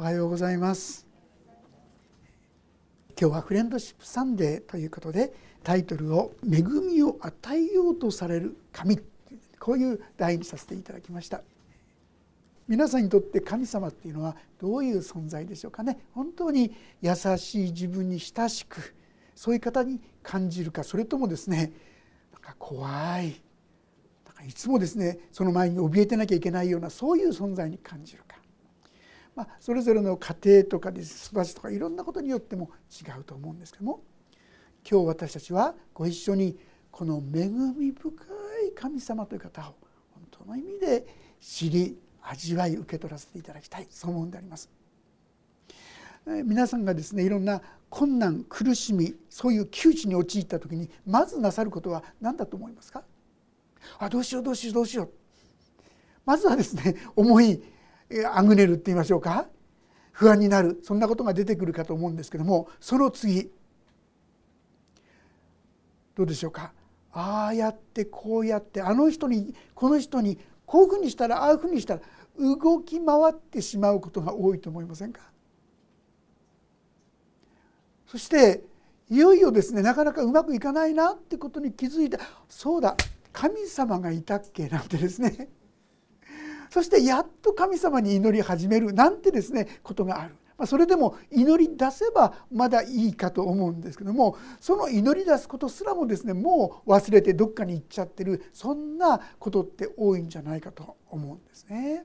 おはようございます。今日はフレンドシップサンデーということでタイトルを「恵みを与えようとされる神」こういう題にさせていただきました。皆さんにとって神様っていうのはどういう存在でしょうかね。本当に優しい自分に親しくそういう方に感じるかそれともですねなんか怖い。いつもですねその前に怯えてなきゃいけないようなそういう存在に感じる。まあ、それぞれの家庭とかで育ちとかいろんなことによっても違うと思うんですけども今日私たちはご一緒にこの恵み深い神様という方を本当の意味で知り味わい受け取らせていただきたいそう思うんであります。皆さんがですねいろんな困難苦しみそういう窮地に陥った時にまずなさることは何だと思いますか？あどうしようどうしようどうしようまずはですね 思いあぐねるって言いましょうか？不安になる。そんなことが出てくるかと思うんですけどもその次。どうでしょうか？ああやってこうやってあの人にこの人にこういうふうにしたらああいうふうにしたら動き回ってしまうことが多いと思いませんか？そしていよいよですねなかなかうまくいかないなってことに気づいた。そうだ神様がいたっけなんてですね。そしてやっと神様に祈り始めるなんてですねことがある。まそれでも祈り出せばまだいいかと思うんですけどもその祈り出すことすらもですねもう忘れてどっかに行っちゃってるそんなことって多いんじゃないかと思うんですね。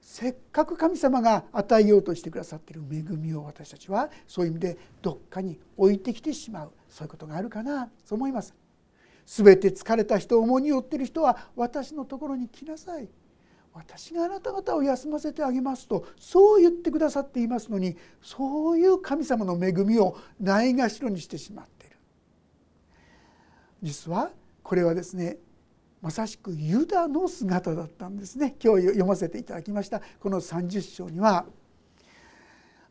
せっかく神様が与えようとしてくださっている恵みを私たちはそういう意味でどっかに置いてきてしまうそういうことがあるかなそう思います。全て疲れた人重荷を負っている人は私のところに来なさい。私があなた方を休ませてあげますとそう言ってくださっていますのにそういう神様の恵みをないがしろにしてしまっている。実はこれはですねまさしくユダの姿だったんですね。今日読ませていただきました。この30章には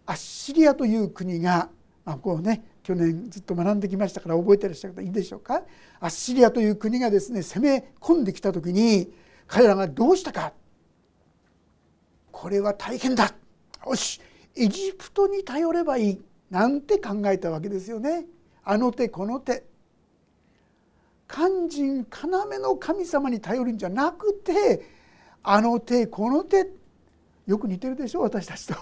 アッシリアという国が、まあ、こうね去年ずっと学んできましたから覚えてらっしゃる方いいでしょうか？アッシリアという国がですね攻め込んできた時に彼らがどうしたか？これは大変だ！よし！エジプトに頼ればいいなんて考えたわけですよね。あの手この手。肝心要の神様に頼るんじゃなくてあの手この手。よく似てるでしょ？私たちと。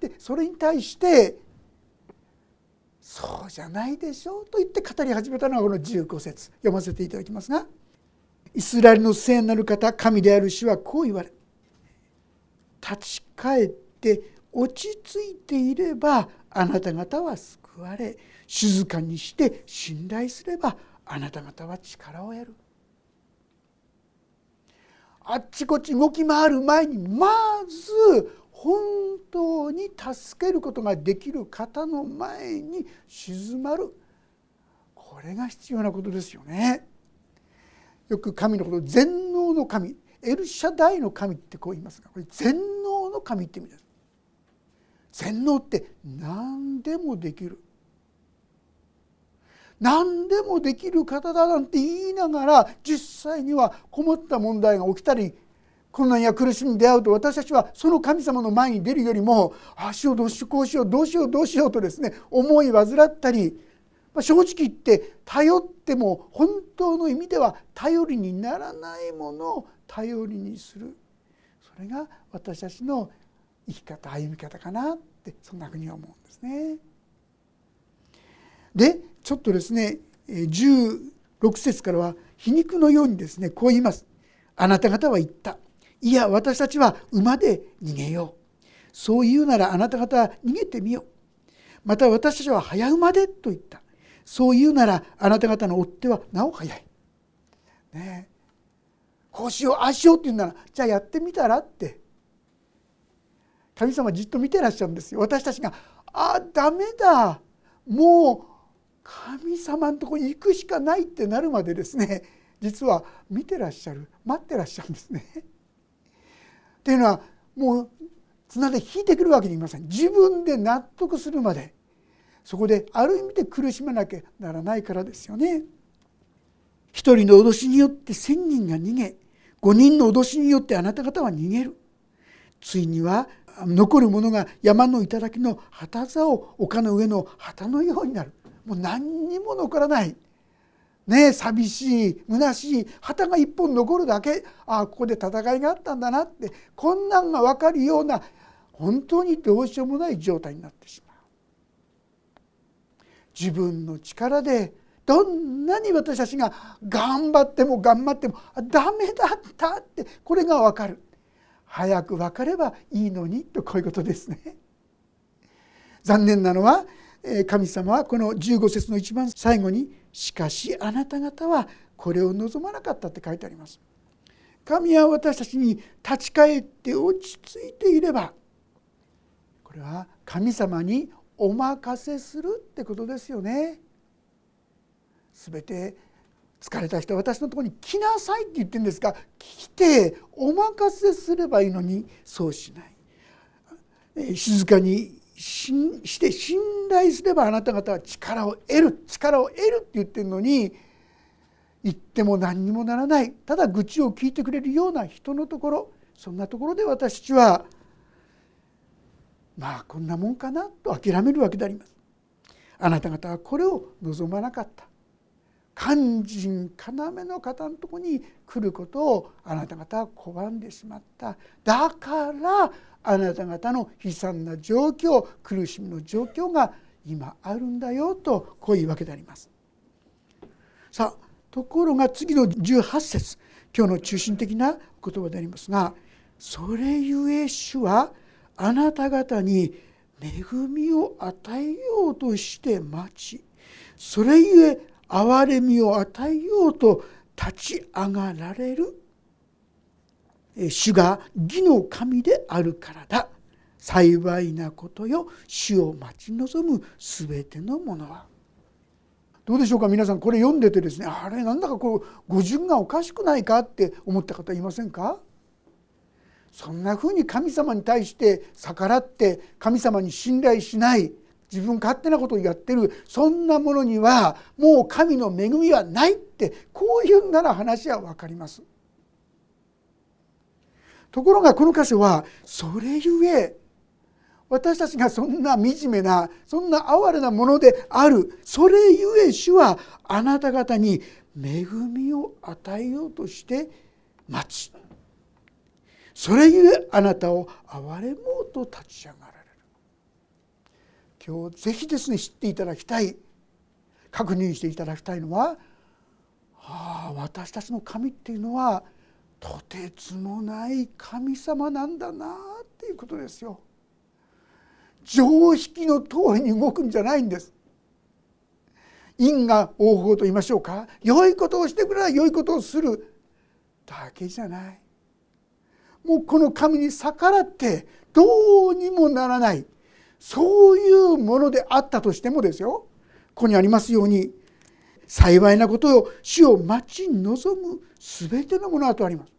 でそれに対してそうじゃないでしょうと言って語り始めたのがこの15節。読ませていただきますがイスラエルの聖なる方神である主はこう言われ立ち返って落ち着いていればあなた方は救われ静かにして信頼すればあなた方は力を得る。あっちこっち動き回る前にまず本当に助けることができる方の前に静まるこれが必要なことですよね。よく神のこと全能の神エルシャダイの神ってこう言いますがこれ全能の神って意味です。全能って何でもできる何でもできる方だなんて言いながら実際には困った問題が起きたり困難や苦しみに出会うと私たちはその神様の前に出るよりもああしようどうしようこうしようどうしようどうしようとですね思い患ったり、まあ、正直言って頼っても本当の意味では頼りにならないものを頼りにするそれが私たちの生き方歩み方かなってそんなふうに思うんですね。でちょっとですね16節からは皮肉のようにですねこう言います。あなた方は言ったいや私たちは馬で逃げよう。そう言うならあなた方は逃げてみよう。また私たちは早馬でと言った。そう言うならあなた方の追っ手はなお早い、ね、こうしようああしようって言うならじゃあやってみたらって。神様じっと見てらっしゃるんですよ。私たちが「ああダメだ。もう神様のとこに行くしかない」ってなるまでですね。実は見てらっしゃる待ってらっしゃるんですね。っていうのはもう綱で引いてくるわけにいません。自分で納得するまで。そこである意味で苦しめなきゃならないからですよね。一人の脅しによって1,000人が逃げ5人の脅しによってあなた方は逃げる。ついには残るものが山の頂の旗座を丘の上の旗のようになる。もう何にも残らない。ね寂しい虚しい旗が一本残るだけああここで戦いがあったんだなってこんなんが分かるような本当にどうしようもない状態になってしまう。自分の力でどんなに私たちが頑張っても頑張ってもダメだったってこれが分かる早く分かればいいのにとこういうことですね。残念なのは神様はこの15節の一番最後に「しかしあなた方はこれを望まなかった」って書いてあります。神は私たちに立ち返って落ち着いていればこれは神様にお任せするってことですよね。すべて疲れた人は私のとこに来なさいって言ってるんですが来てお任せすればいいのにそうしない静かにして信頼すればあなた方は力を得る力を得るって言ってるのに言っても何にもならないただ愚痴を聞いてくれるような人のところそんなところで私たちはまあこんなもんかなと諦めるわけであります。あなた方はこれを望まなかった肝心要の方のとこに来ることをあなた方は拒んでしまっただからあなた方の悲惨な状況苦しみの状況が今あるんだよとこういうわけであります。さあところが次の18節今日の中心的な言葉でありますが「それゆえ主はあなた方に恵みを与えようとして待ちそれゆえ憐れみを与えようと立ち上がられる。主が義の神であるからだ。幸いなことよ。主を待ち望む全てのものは。どうでしょうか？皆さんこれ読んでてですね。あれなんだかこう語順がおかしくないかって思った方いませんか？そんなふうに神様に対して逆らって神様に信頼しない。自分勝手なことをやってるそんなものにはもう神の恵みはないってこういうんなら話は分かります。ところがこの箇所はそれゆえ私たちがそんな惨めなそんな哀れなものであるそれゆえ主はあなた方に恵みを与えようとして待ちそれゆえあなたを憐れもうと立ち上がる今日ぜひですね知っていただきたい確認していただきたいのは、ああ私たちの神っていうのはとてつもない神様なんだなっていうことですよ。常識の通りに動くんじゃないんです。因果応報と言いましょうか良いことをしてくれば良いことをするだけじゃない。もうこの神に逆らってどうにもならないそういうものであったとしてもですよここにありますように幸いなことを死を待ち望む全てのものだとあります。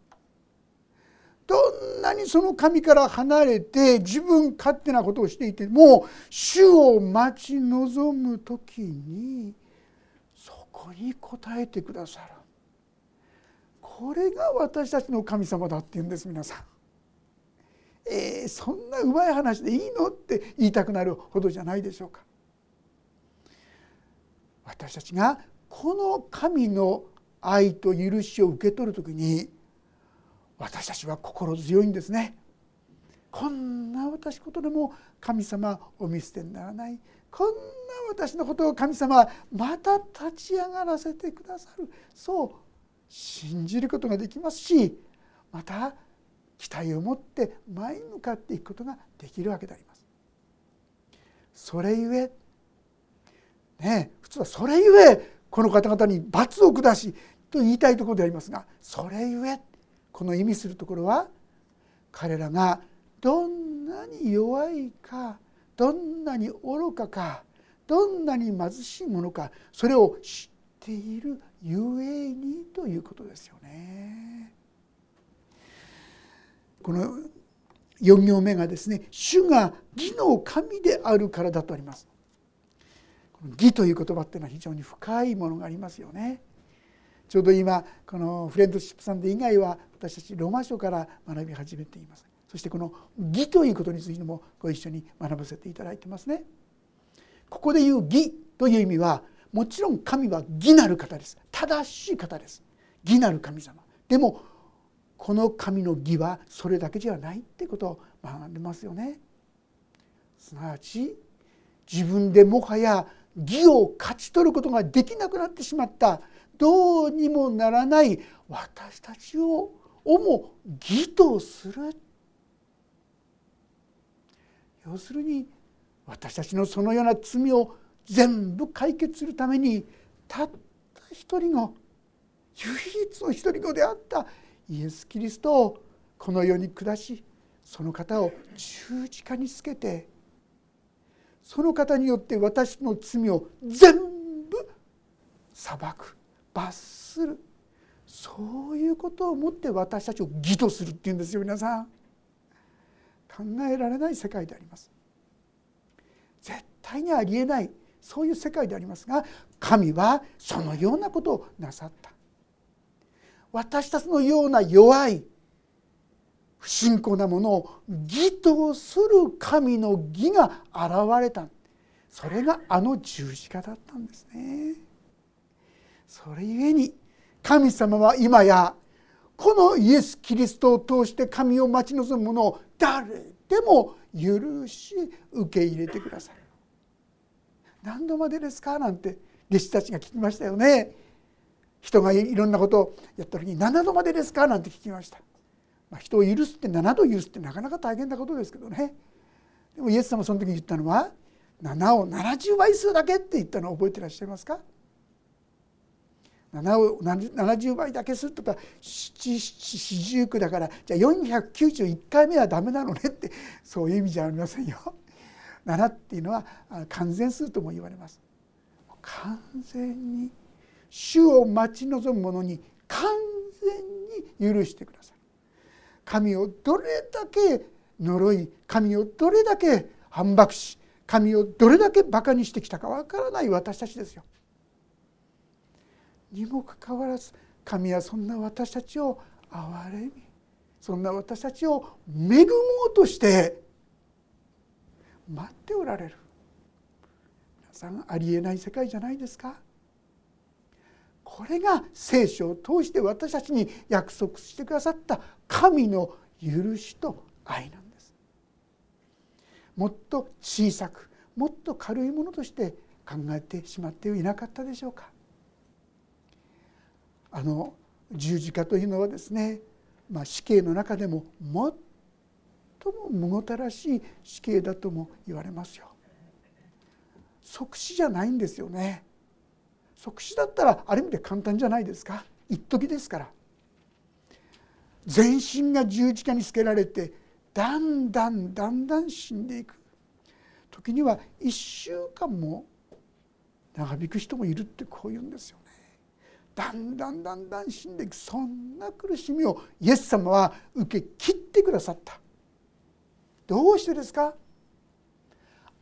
どんなにその神から離れて自分勝手なことをしていても主を待ち望む時にそこに応えてくださるこれが私たちの神様だって言うんです皆さん。えー、そんなうまい話でいいの？って言いたくなるほどじゃないでしょうか。私たちがこの神の愛と許しを受け取る時に私たちは心強いんですね。こんな私ことでも神様お見捨てにならないこんな私のことを神様また立ち上がらせてくださるそう信じることができますしまた期待を持って前に向かっていくことができるわけであります。それゆえね普通はそれゆえこの方々に罰を下しと言いたいところでありますがそれゆえこの意味するところは彼らがどんなに弱いかどんなに愚かかどんなに貧しいものかそれを知っているゆえにということですよね。この4行目がですね「主が義の神であるからだ」とあります。この義という言葉っていうのは非常に深いものがありますよね。ちょうど今このフレンドシップさんで以外は私たちローマ書から学び始めています。そしてこの義ということについてもご一緒に学ばせていただいてますね。ここで言う義という意味はもちろん神は義なる方です正しい方です義なる神様でもこの神の義はそれだけじゃないってことを学んでますよね。すなわち自分でもはや義を勝ち取ることができなくなってしまった。どうにもならない私たちををも義とする。要するに私たちのそのような罪を全部解決するためにたった一人の唯一の一人子であったイエス・キリストをこの世に下しその方を十字架につけてその方によって私の罪を全部裁く罰するそういうことをもって私たちを義とするっていうんですよ皆さん。考えられない世界であります。絶対にありえないそういう世界でありますが神はそのようなことをなさった。私たちのような弱い不信仰なものを義とする神の義が現れたそれがあの十字架だったんですね。それゆえに神様は今やこのイエス・キリストを通して神を待ち望む者を誰でも許し受け入れてください。何度までですか？なんて弟子たちが聞きましたよね。人がいろんなことをやった時に7度までですか？なんて聞きました。まあ、人を許すって7度許すってなかなか大変なことですけどね。でもイエス様その時に言ったのは7を70倍数だけって言ったのを覚えてらっしゃいますか？7を70倍だけするとか七七十九だからじゃあ491回目はダメなのねってそういう意味じゃありませんよ。7っていうのは完全数とも言われます。完全に主を待ち望む者に完全に許してください。神をどれだけ呪い神をどれだけ反駁し神をどれだけバカにしてきたかわからない私たちですよ。にもかかわらず神はそんな私たちを憐れみそんな私たちを恵もうとして待っておられる皆さんありえない世界じゃないですかこれが聖書を通して私たちに約束してくださった神の許しと愛なんですもっと小さくもっと軽いものとして考えてしまっていなかったでしょうかあの十字架というのはですね、まあ、死刑の中でも最もむごたらしい死刑だとも言われますよ。即死じゃないんですよね。即死だったらある意味で簡単じゃないですか。一時ですから。全身が十字架につけられてだんだんだんだん死んでいく。時には1週間も長引く人もいるってこう言うんですよね。だんだんだんだん死んでいく。そんな苦しみをイエス様は受け切ってくださった。どうしてですか？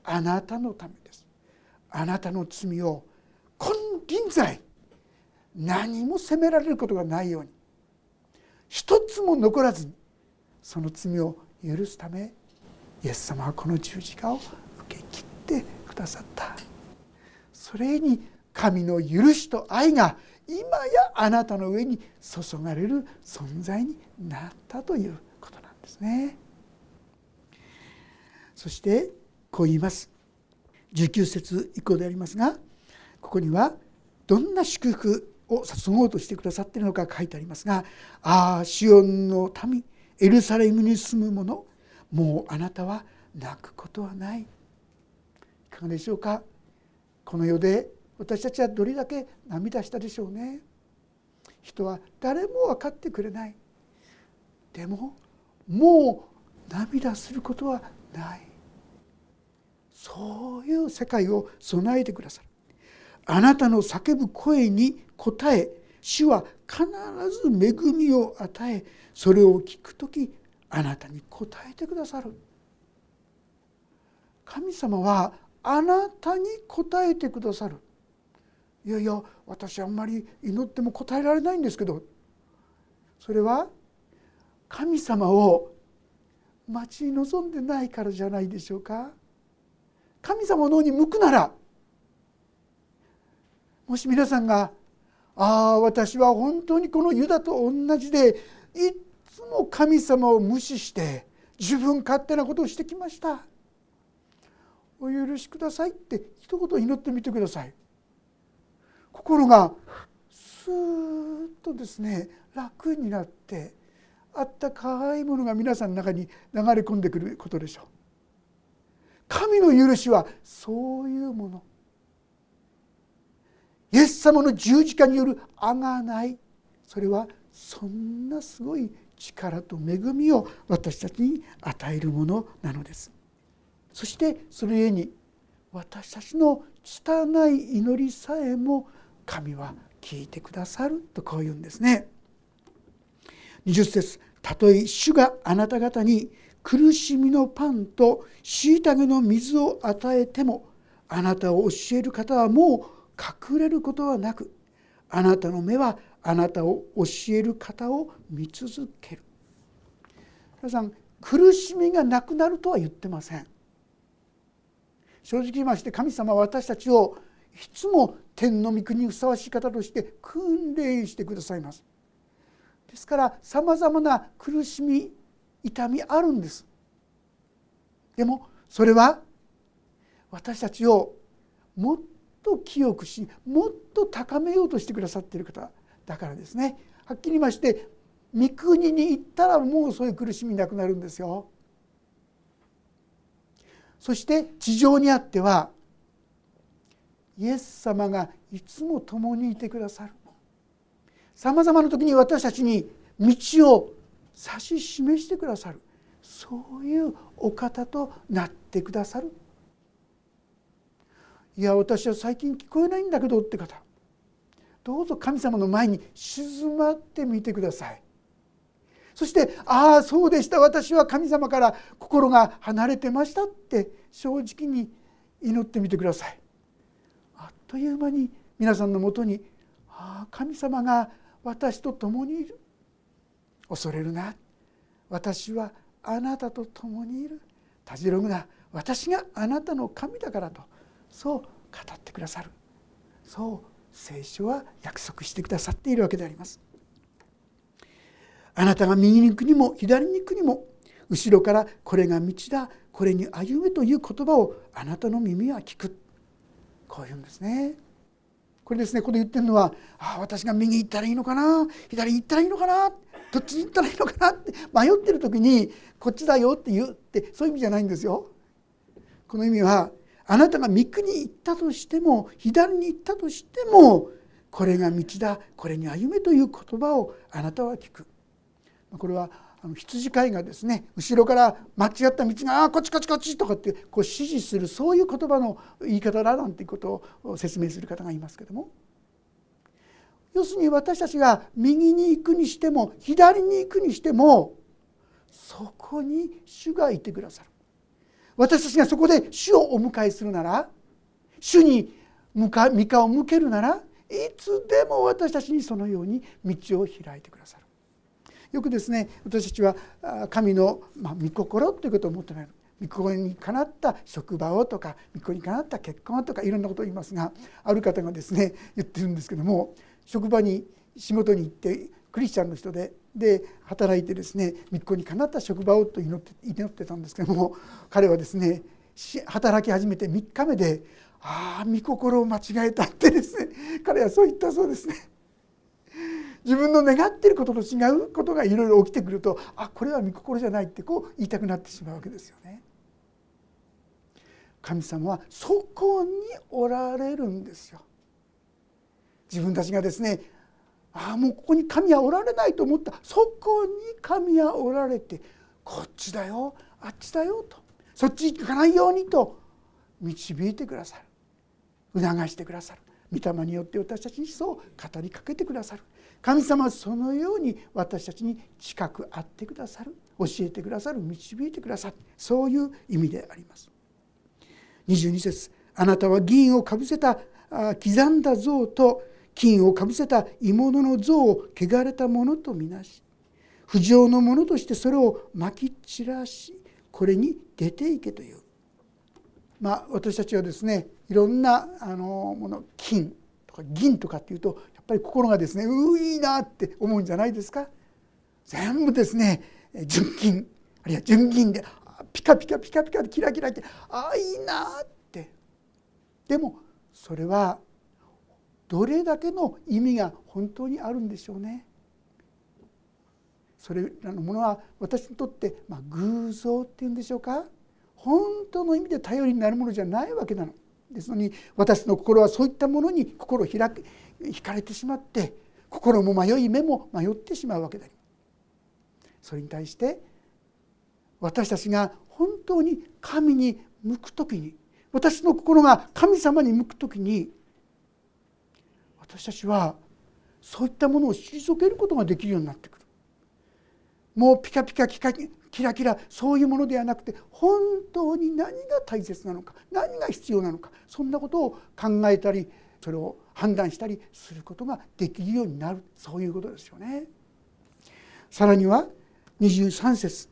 あなたのためです。あなたの罪を金輪際何も責められることがないように。一つも残らずにその罪を許すためイエス様はこの十字架を受け切ってくださった。それに神の許しと愛が今やあなたの上に注がれる存在になったということなんですね。そしてこう言います。19節以降でありますがここにはどんな祝福を注ごうとしてくださっているのか書いてありますが「ああシオンの民エルサレムに住む者もうあなたは泣くことはない」いかがでしょうか？この世で私たちはどれだけ涙したでしょうね。人は誰も分かってくれない。でももう涙することはない。そういう世界を備えてくださる。あなたの叫ぶ声に応え主は必ず恵みを与えそれを聞く時あなたに応えてくださる。神様はあなたに応えてくださる。いやいや私あんまり祈っても答えられないんですけど。それは神様を待ち望んでないからじゃないでしょうか。神様の方に向くならもし皆さんが「ああ私は本当にこのユダと同じでいつも神様を無視して自分勝手なことをしてきました」「お許しください」って一言祈ってみてください。心がスーッとですね楽になってあったかいものが皆さんの中に流れ込んでくることでしょう。神の許しはそういうものイエス様の十字架によるあがないそれはそんなすごい力と恵みを私たちに与えるものなのですそしてそれゆえに私たちの拙い祈りさえも神は聞いてくださるとこう言うんですね。20節たとえ主があなた方に苦しみのパンと虐げの水を与えてもあなたを教える方はもう隠れることはなくあなたの目はあなたを教える方を見続ける。皆さん苦しみがなくなるとは言ってません。正直言いまして神様は私たちをいつも天の御国にふさわしい方として訓練してくださいます。ですからさまざまな苦しみ痛みあるんです。でもそれは私たちをもっと清くしもっと高めようとしてくださっている方だからですね。はっきり言いまして御国に行ったらもうそういう苦しみなくなるんですよ。そして地上にあってはイエス様がいつも共にいてくださるさまざまな時に私たちに道を指し示してくださる。そういうお方となってくださる。いや私は最近聞こえないんだけどって方。どうぞ神様の前に静まってみてください。そしてああそうでした。私は神様から心が離れてましたって正直に祈ってみてください。あっという間に皆さんのもとにああ神様が私と共にいる。恐れるな。私はあなたと共にいる。たじろぐな。私があなたの神だからと。そう語ってくださる。そう聖書は約束してくださっているわけであります。あなたが右に行くにも左に行くにも後ろからこれが道だこれに歩めという言葉をあなたの耳は聞く。こういうんですね。これですねここで言ってるのはああ私が右行ったらいいのかな左行ったらいいのかなどっちに行ったらいいのかなって迷ってる時にこっちだよって言うってそういう意味じゃないんですよ。この意味はあなたが三国に行ったとしても左に行ったとしてもこれが道だこれに歩めという言葉をあなたは聞く。これは羊飼いがですね後ろから間違った道が「あこっちこっちこっち」とかってこう指示するそういう言葉の言い方だなんていうことを説明する方がいますけども要するに私たちが右に行くにしても左に行くにしてもそこに主がいてくださる私たちがそこで主をお迎えするなら主に向か御顔を向けるならいつでも私たちにそのように道を開いてくださる。よくですね私たちは神の、ま、御心ということを持ってない御心にかなった職場をとか御心にかなった結婚とかいろんなことを言いますがある方がですね言ってるんですけども職場に仕事に行ってクリスチャンの人でで働いてですね御子にかなった職場をと祈って祈ってたんですけども 彼はですね働き始めて3日目で「ああ御心を間違えた」ってですね 彼はそう言ったそうですね。自分の願ってることと違うことがいろいろ起きてくるとあこれは御心じゃないってこう言いたくなってしまうわけですよね。神様はそこにおられるんですよ。自分たちがですねああもうここに神はおられないと思った。そこに神はおられてこっちだよ。あっちだよと。そっち行かないようにと。導いてくださる。促してくださる。御霊によって私たちにそう語りかけてくださる。神様はそのように私たちに近くあってくださる。教えてくださる。導いてくださる。そういう意味であります。22節。あなたは銀をかぶせた刻んだ像と金をかぶせた鋳物の像を汚れたものとみなし不浄のものとしてそれをまき散らしこれに出ていけという。まあ、私たちはですねいろんなあのもの金とか銀とかっていうとやっぱり心がですねういいなって思うんじゃないですか全部ですね純金あるいは純銀でピカピカピカピカでキラキラってああいいなってでもそれはどれだけの意味が本当にあるんでしょうね。それらのものは私にとって、まあ、偶像っていうんでしょうか本当の意味で頼りになるものじゃないわけなの。ですのに私の心はそういったものに心を開く惹かれてしまって心も迷い目も迷ってしまうわけだそれに対して私たちが本当に神に向く時に私の心が神様に向く時に私たちはそういったものを退けることができるようになってくる。もうピカピカキカキラキラそういうものではなくて本当に何が大切なのか何が必要なのかそんなことを考えたりそれを判断したりすることができるようになる。そういうことですよね。さらには23節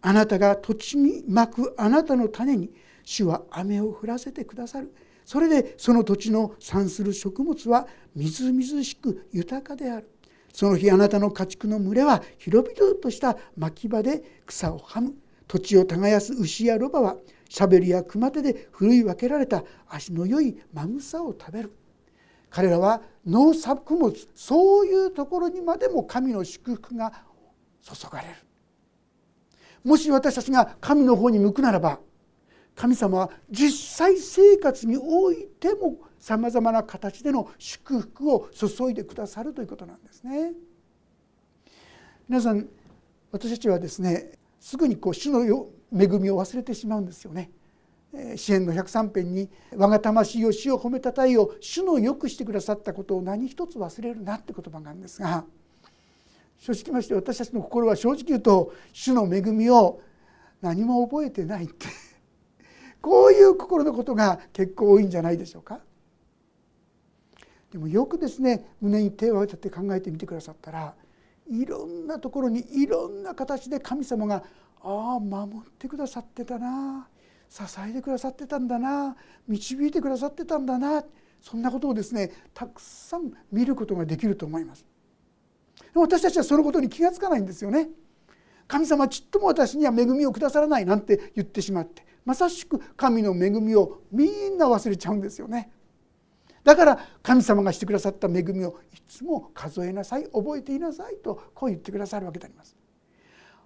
あなたが土地にまくあなたの種に主は雨を降らせてくださる。それでその土地の産する食物はみずみずしく豊かである。その日あなたの家畜の群れは広々とした牧場で草をはむ。土地を耕す牛やロバはしゃべりや熊手でふるい分けられた足の良いまぐさを食べる。彼らは農作物そういうところにまでも神の祝福が注がれる。もし私たちが神の方に向くならば神様は実際生活においてもさまざまな形での祝福を注いでくださるということなんですね。皆さん私たちはですねすぐにこう主の恵みを忘れてしまうんですよね。支援の103編に「我が魂を死を褒めたたえよ主のよくしてくださったことを何一つ忘れるな」って言葉があるんですが正直まして私たちの心は正直言うと主の恵みを何も覚えてないってこういう心のことが結構多いんじゃないでしょうか。でもよくですね胸に手を当てて考えてみてくださったらいろんなところにいろんな形で神様がああ守ってくださってたな支えてくださってたんだな導いてくださってたんだなそんなことをですねたくさん見ることができると思います。私たちはそのことに気が付かないんですよね。神様ちっとも私には恵みをくださらないなんて言ってしまってまさしく神の恵みをみんな忘れちゃうんですよね。だから神様がしてくださった恵みをいつも数えなさい覚えていなさいとこう言ってくださるわけであります。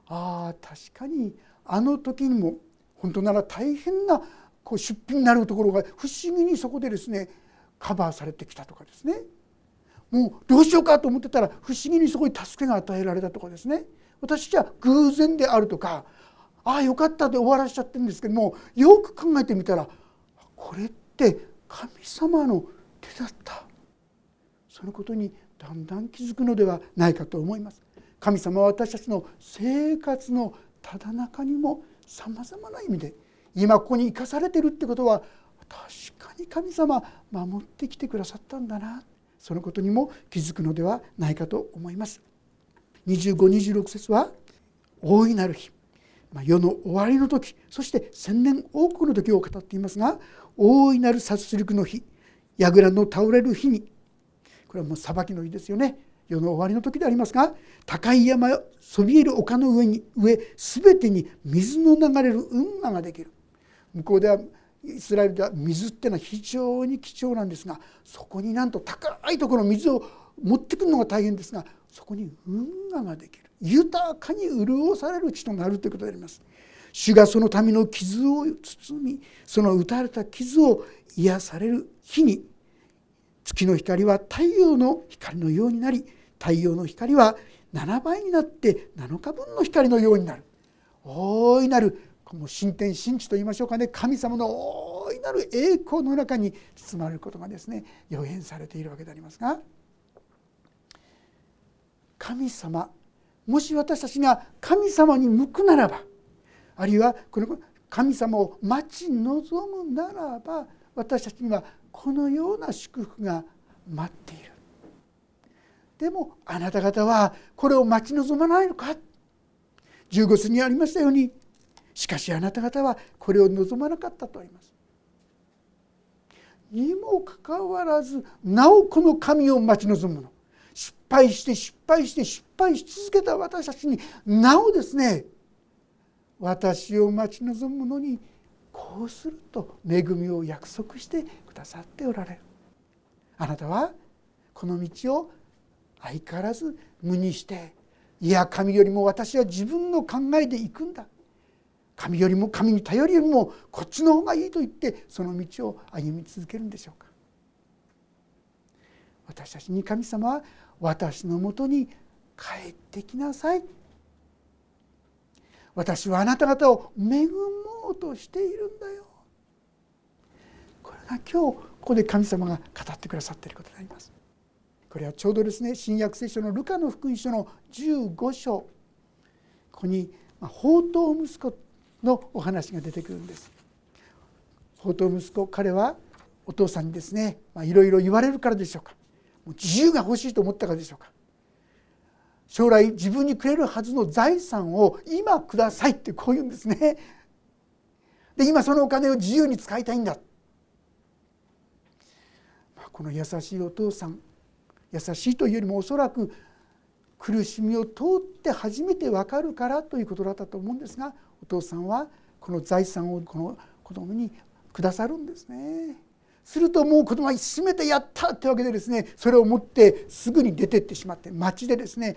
ああ確かにあの時にも本当なら大変なこう出費になるところが不思議にそこでですねカバーされてきたとかですねもうどうしようかと思ってたら不思議にそこに助けが与えられたとかですね私じゃ偶然であるとかああよかったで終わらしちゃってるんですけどもよく考えてみたらこれって神様の手だったそのことにだんだん気づくのではないかと思います。神様は私たちの生活のただ中にもさまざまな意味で今ここに生かされてるってことは確かに神様守ってきてくださったんだなそのことにも気づくのではないかと思います。2526節は大いなる日世の終わりの時そして千年王国の時を語っていますが大いなる殺戮の日櫓の倒れる日にこれはもう裁きの日ですよね。世の終わりの時でありますが高い山そびえる丘の上に上全てに水の流れる運河ができる。向こうではイスラエルでは水っていうのは非常に貴重なんですがそこになんと高いところ水を持ってくるのが大変ですがそこに運河ができる。豊かに潤される地となるということであります。主がその民の傷を包みその打たれた傷を癒される日に月の光は太陽の光のようになり太陽の光は7倍になって7日分の光のようになる。大いなるもう神天神地と言いましょうかね神様の大いなる栄光の中に包まれることがですね予言されているわけでありますが神様もし私たちが神様に向くならばあるいはこの神様を待ち望むならば私たちにはこのような祝福が待っている。でもあなた方はこれを待ち望まないのか？15節にありましたようにしかしあなた方はこれを望まなかったとあります。にもかかわらずなおこの神を待ち望むの。敗して失敗して失敗し続けた私たちになおですね私を待ち望むのにこうすると恵みを約束してくださっておられる。あなたはこの道を相変わらず無にしていや神よりも私は自分の考えで行くんだ。神よりも神に頼りよりもこっちの方がいいと言ってその道を歩み続けるんでしょうか。私たちに神様は私のもとに帰ってきなさい。私はあなた方を恵もうとしているんだよ。これが今日ここで神様が語ってくださっていることになります。これはちょうどですね新約聖書のルカの福音書の15章。ここに宝刀息子のお話が出てくるんです。宝刀息子彼はお父さんにですねいろいろ言われるからでしょうか。自由が欲しいと思ったからでしょうか。将来自分にくれるはずの財産を今くださいってこう言うんですね。で今そのお金を自由に使いたいんだ。この優しいお父さん優しいというよりもおそらく苦しみを通って初めて分かるからということだったと思うんですがお父さんはこの財産をこの子供にくださるんですね。するともう子供は閉めてやったってわけでですねそれを持ってすぐに出てってしまって町でですね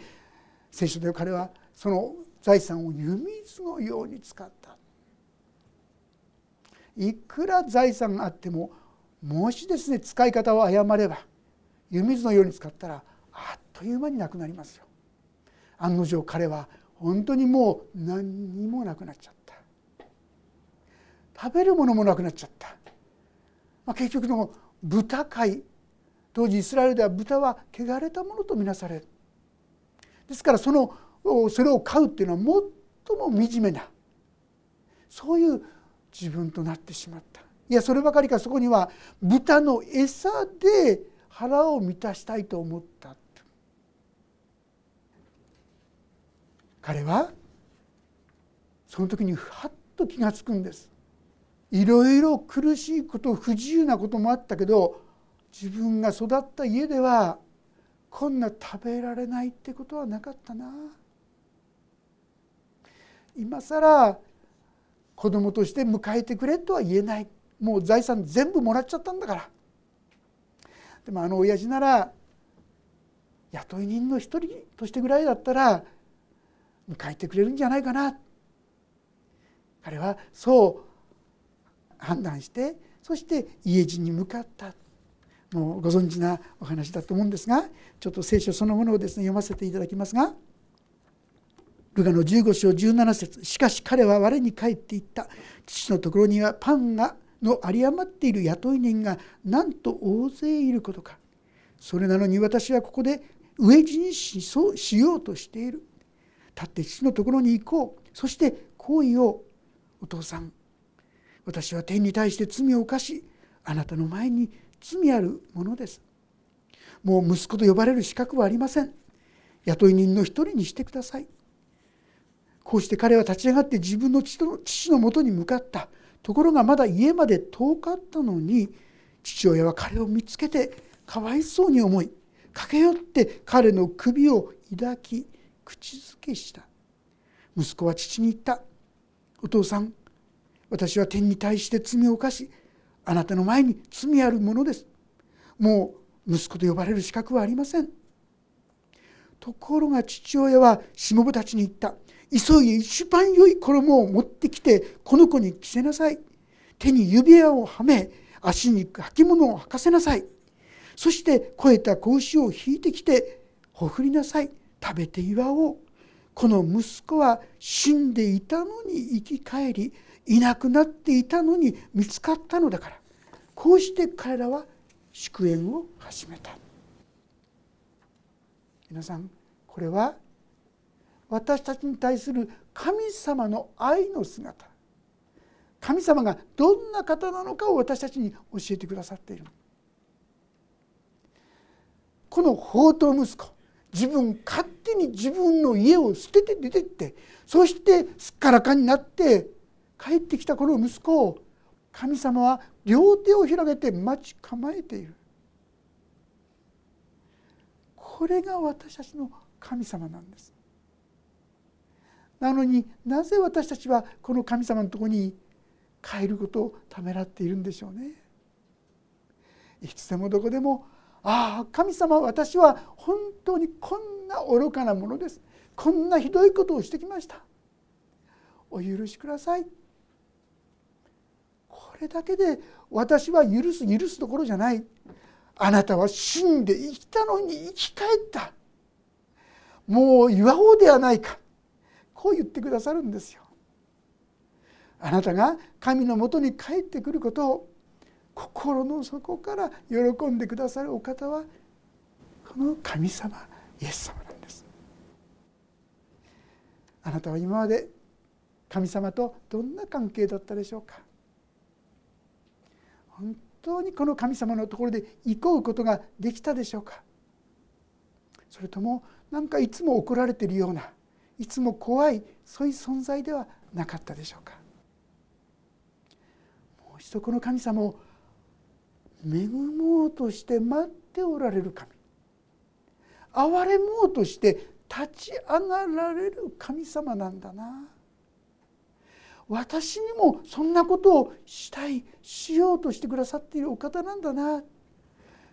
聖書で彼はその財産を湯水のように使った。いくら財産があってももしですね使い方を誤れば湯水のように使ったらあっという間になくなりますよ。案の定彼は本当にもう何にもなくなっちゃった。食べるものもなくなっちゃった、まあ、結局の豚飼い。当時イスラエルでは豚は汚れたものとみなされる。ですからそのそれを飼うっていうのは最も惨めな。そういう自分となってしまった。いやそればかりかそこには豚の餌で腹を満たしたいと思った。彼はその時にふはっと気が付くんです。いろいろ苦しいこと不自由なこともあったけど自分が育った家ではこんな食べられないってことはなかったな。今更子供として迎えてくれとは言えない。もう財産全部もらっちゃったんだから。でもあの親父なら雇い人の一人としてぐらいだったら迎えてくれるんじゃないかな。彼はそう判断してそして家路に向かった。もうご存知なお話だと思うんですがちょっと聖書そのものをですね読ませていただきますがルカの15章17節しかし彼は我に帰っていった。父のところにはパンがの有り余っている雇い人がなんと大勢いることか。それなのに私はここで飢え死にしそうしようとしている。立って父のところに行こう。そしてこう言おうお父さん私は天に対して罪を犯しあなたの前に罪あるものです。もう息子と呼ばれる資格はありません。雇い人の一人にしてください。こうして彼は立ち上がって自分の父のもとに向かった。ところがまだ家まで遠かったのに父親は彼を見つけてかわいそうに思い駆け寄って彼の首を抱き口づけした。息子は父に言った「お父さん私は天に対して罪を犯しあなたの前に罪あるものです。もう息子と呼ばれる資格はありません。ところが父親はしもべたちに言った。急いで一番良い衣を持ってきてこの子に着せなさい。手に指輪をはめ足に履物を履かせなさい。そして肥えた子牛を引いてきてほふりなさい。食べて祝おう。この息子は死んでいたのに生き返りいなくなっていたのに見つかったのだから。こうして彼らは祝宴を始めた。皆さんこれは私たちに対する神様の愛の姿。神様がどんな方なのかを私たちに教えてくださっている。この宝刀息子自分勝手に自分の家を捨てて出てってそしてすっからかになって帰ってきたこの息子を神様は両手を広げて待ち構えている。これが私たちの神様なんです。なのになぜ私たちはこの神様のとこに帰ることをためらっているんでしょうね。いつでもどこでもああ神様私は本当にこんな愚かなものです。こんなひどいことをしてきました。お許しください。れだけで私は許す許すところじゃない。あなたは死んで生きたのに生き返った。もう祝おうではないか。こう言ってくださるんですよ。あなたが神のもとに帰ってくることを心の底から喜んでくださるお方はこの神様イエス様なんです。あなたは今まで神様とどんな関係だったでしょうか。本当にこの神様のところで憩うことができたでしょうか？それとも何かいつも怒られているようないつも怖いそういう存在ではなかったでしょうか？もう一度この神様を恵もうとして待っておられる神憐れもうとして立ち上がられる神様なんだな。私にもそんなことをしたいしようとしてくださっているお方なんだな。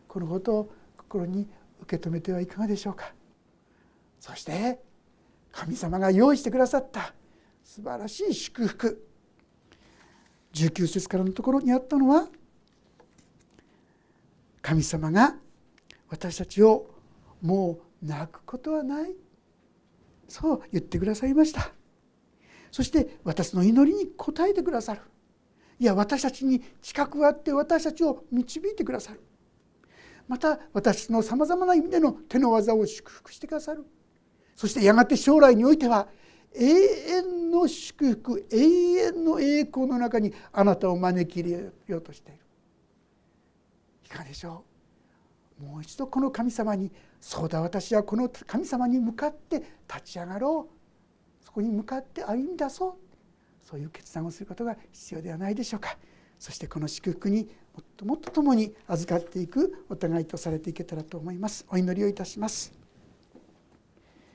このことを心に受け止めてはいかがでしょうか。そして神様が用意してくださった素晴らしい祝福。19節からのところにあったのは神様が私たちをもう泣くことはない。そう言ってくださいました。そして私の祈りに応えてくださる。いや私たちに近くあって私たちを導いてくださる。また私のさまざまな意味での手の技を祝福してくださる。そしてやがて将来においては永遠の祝福永遠の栄光の中にあなたを招き入れようとしている。いかがでしょう？もう一度この神様にそうだ私はこの神様に向かって立ち上がろう。そこに向かって歩み出そう。そういう決断をすることが必要ではないでしょうか。そしてこの祝福にもっともっと共に預かっていくお互いとされていけたらと思います。お祈りをいたします。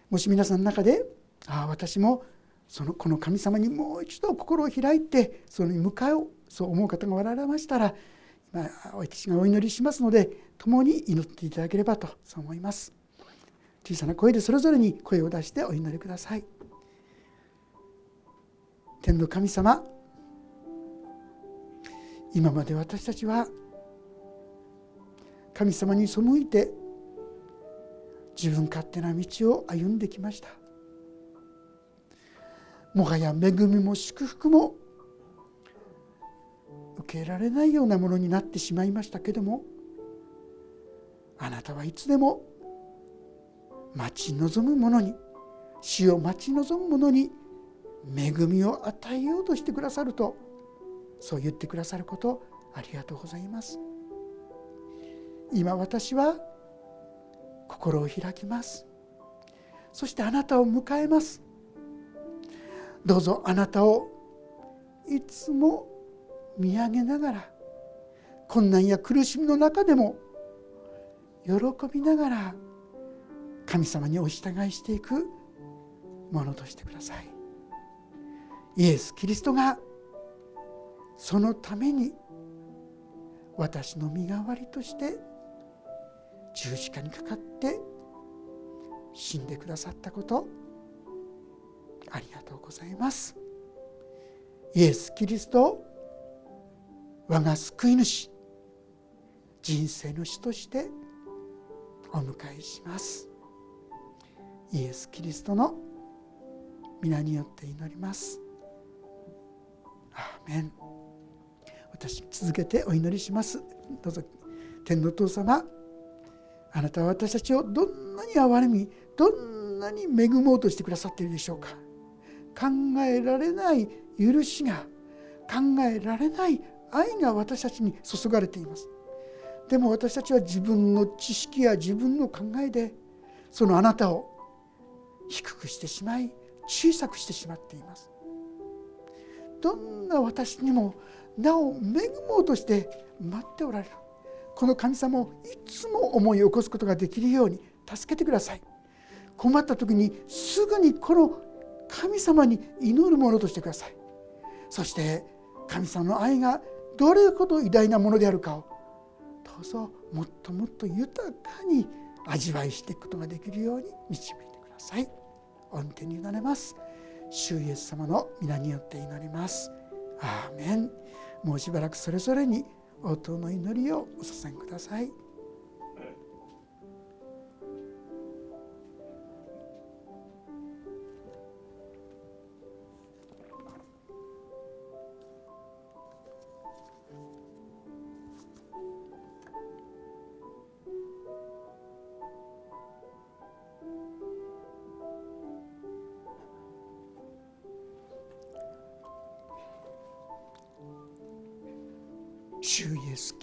もし皆さんの中でああ私もそのこの神様にもう一度心を開いてそのに向かうそう思う方がおられましたら今私がお祈りしますので共に祈っていただければとそう思います。小さな声でそれぞれに声を出してお祈りください。天の神様。今まで私たちは神様に背いて自分勝手な道を歩んできました。もはや恵みも祝福も受けられないようなものになってしまいましたけどもあなたはいつでも待ち望む者に死を待ち望む者に恵みを与えようとしてくださるとそう言ってくださることありがとうございます。今私は心を開きます。そしてあなたを迎えます。どうぞあなたをいつも見上げながら困難や苦しみの中でも喜びながら神様にお従いしていくものとしてください。イエス・キリストがそのために私の身代わりとして十字架にかかって死んでくださったことありがとうございます。イエス・キリスト我が救い主人生の主としてお迎えします。イエス・キリストの皆によって祈ります。メン私続けてお祈りします。どうぞ。天のお父様あなたは私たちをどんなに憐れみどんなに恵もうとしてくださっているでしょうか。考えられない許しが考えられない愛が私たちに注がれています。でも私たちは自分の知識や自分の考えでそのあなたを低くしてしまい小さくしてしまっています。どんな私にもなお恵もうとして待っておられる。この神様をいつも思い起こすことができるように助けてください。困った時にすぐにこの神様に祈るものとしてください。そして神様の愛がどれほど偉大なものであるかをどうぞもっともっと豊かに味わいしていくことができるように導いてください。御手に委ねます。主イエス様の皆によって祈ります。アーメン。もうしばらくそれぞれに応答の祈りをお捧げください。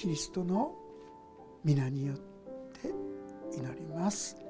キリストの皆によって祈ります。